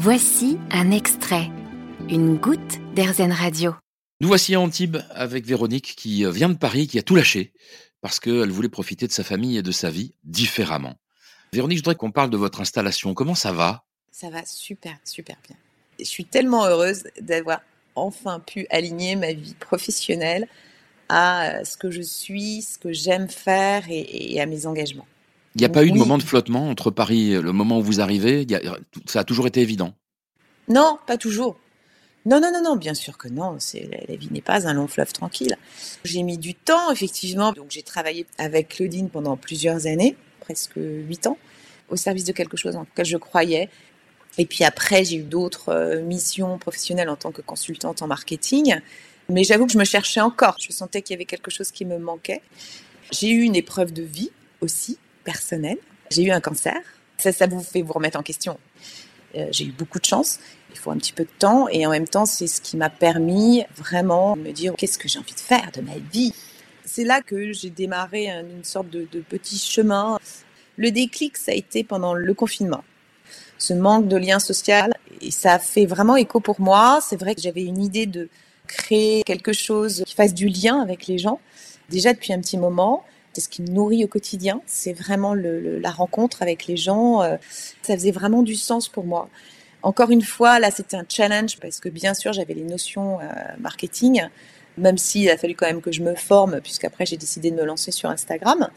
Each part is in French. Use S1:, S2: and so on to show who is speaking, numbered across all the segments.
S1: Voici un extrait, une goutte d'Airzen Radio.
S2: Nous voici à Antibes avec Véronique qui vient de Paris, qui a tout lâché parce qu'elle voulait profiter de sa famille et de sa vie différemment. Véronique, je voudrais qu'on parle de votre installation. Comment ça va?
S3: Ça va super, super bien. Je suis tellement heureuse d'avoir enfin pu aligner ma vie professionnelle à ce que je suis, ce que j'aime faire et, à mes engagements.
S2: Il n'y a pas eu de moment de flottement entre Paris, le moment où vous arrivez? Ça a toujours été évident?
S3: Non, pas toujours. Non, non, non, non, bien sûr que non. C'est, la, vie n'est pas un long fleuve tranquille. J'ai mis du temps, effectivement. Donc, j'ai travaillé avec Claudine pendant plusieurs années, presque huit ans, au service de quelque chose en lequel je croyais. Et puis après, j'ai eu d'autres euh, missions professionnelles en tant que consultante en marketing. Mais j'avoue que je me cherchais encore. Je sentais qu'il y avait quelque chose qui me manquait. J'ai eu une épreuve de vie aussi, personnelle. J'ai eu un cancer. Ça, ça vous fait vous remettre en question. Euh, j'ai eu beaucoup de chance. Il faut un petit peu de temps et en même temps, c'est ce qui m'a permis vraiment de me dire qu'est-ce que j'ai envie de faire de ma vie? C'est là que j'ai démarré une sorte de, de petit chemin. Le déclic, ça a été pendant le confinement. Ce manque de lien social et ça fait vraiment écho pour moi. C'est vrai que j'avais une idée de créer quelque chose qui fasse du lien avec les gens déjà depuis un petit moment c'est ce qui me nourrit au quotidien. C'est vraiment la rencontre avec les gens. Euh, ça faisait vraiment du sens pour moi. Encore une fois, là, c'était un challenge parce que bien sûr, j'avais les notions euh, marketing, même s'il a fallu quand même que je me forme, puisqu'après, j'ai décidé de me lancer sur Instagram.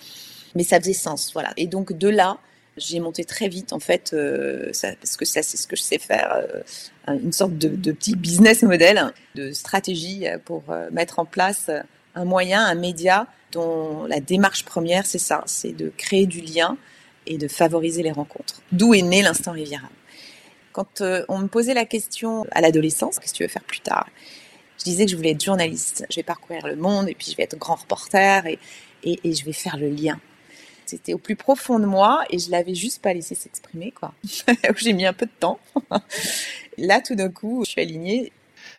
S3: Mais ça faisait sens, voilà. Et donc, de là, j'ai monté très vite, en fait, euh, parce que ça, c'est ce que je sais faire, une sorte de, de, petit business model, de stratégie pour mettre en place un moyen, un média dont la démarche première, c'est ça, c'est de créer du lien et de favoriser les rencontres. D'où est né l'instant Riviera. Quand euh, on me posait la question à l'adolescence, qu'est-ce que tu veux faire plus tard Je disais que je voulais être journaliste, je vais parcourir le monde et puis je vais être grand reporter et, et, je vais faire le lien. C'était au plus profond de moi et je l'avais juste pas laissé s'exprimer quoi. J'ai mis un peu de temps. Là tout d'un coup, je suis alignée.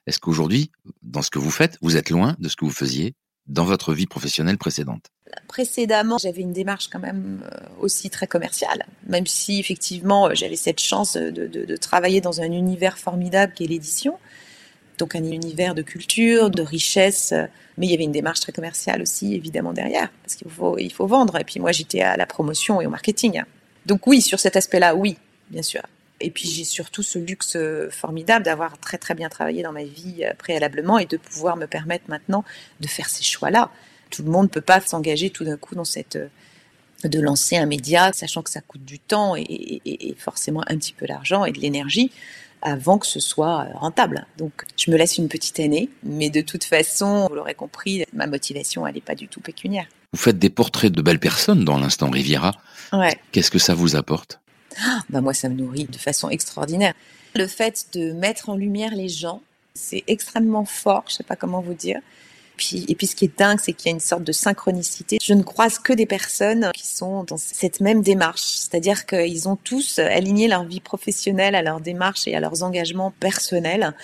S2: Est-ce qu'aujourd'hui, dans ce que vous faites, vous êtes loin de ce que vous faisiez dans votre vie professionnelle précédente
S3: Précédemment, j'avais une démarche quand même euh, aussi très commerciale, même si effectivement euh, j'avais cette chance de, travailler dans un univers formidable qui est l'édition, donc un univers de culture, de richesse, euh, mais il y avait une démarche très commerciale aussi évidemment derrière, parce qu'il il faut vendre, et puis moi j'étais à la promotion et au marketing. Donc oui, sur cet aspect-là, oui, bien sûr. Et puis j'ai surtout ce luxe euh, formidable d'avoir très très bien travaillé dans ma vie euh, préalablement et de pouvoir me permettre maintenant de faire ces choix-là. Tout le monde ne peut pas s'engager tout d'un coup dans cette euh, de lancer un média, sachant que ça coûte du temps et, forcément un petit peu d'argent et de l'énergie avant que ce soit rentable. Donc, je me laisse une petite année, mais de toute façon, vous l'aurez compris, ma motivation, elle n'est pas du tout pécuniaire.
S2: Vous faites des portraits de belles personnes dans l'instant Riviera.
S3: Ouais.
S2: Qu'est-ce que ça vous apporte?
S3: bah moi, ça me nourrit de façon extraordinaire. Le fait de mettre en lumière les gens, c'est extrêmement fort, je sais pas comment vous dire. Puis, et puis ce qui est dingue, c'est qu'il y a une sorte de synchronicité. Je ne croise que des personnes qui sont dans cette même démarche, c'est-à-dire qu'ils ont tous aligné leur vie professionnelle à leur démarche et à leurs engagements personnels.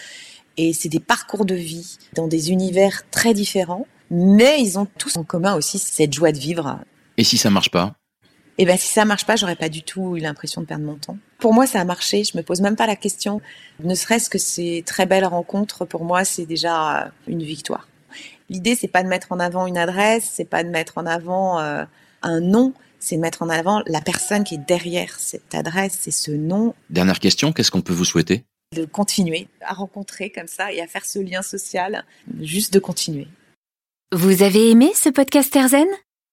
S3: Et c'est des parcours de vie dans des univers très différents, mais ils ont tous en commun aussi cette joie de vivre.
S2: Et si ça marche pas?
S3: Et ben si ça marche pas, j'aurais pas du tout eu l'impression de perdre mon temps. Pour moi, ça a marché. Je me pose même pas la question. Ne serait-ce que ces très belles rencontres, pour moi, c'est déjà une victoire. L'idée, c'est pas de mettre en avant une adresse, c'est pas de mettre en avant euh, un nom, c'est de mettre en avant la personne qui est derrière cette adresse et ce nom.
S2: Dernière question, qu'est-ce qu'on peut vous souhaiter?
S3: De continuer à rencontrer comme ça et à faire ce lien social, juste de continuer.
S1: Vous avez aimé ce podcast Erzen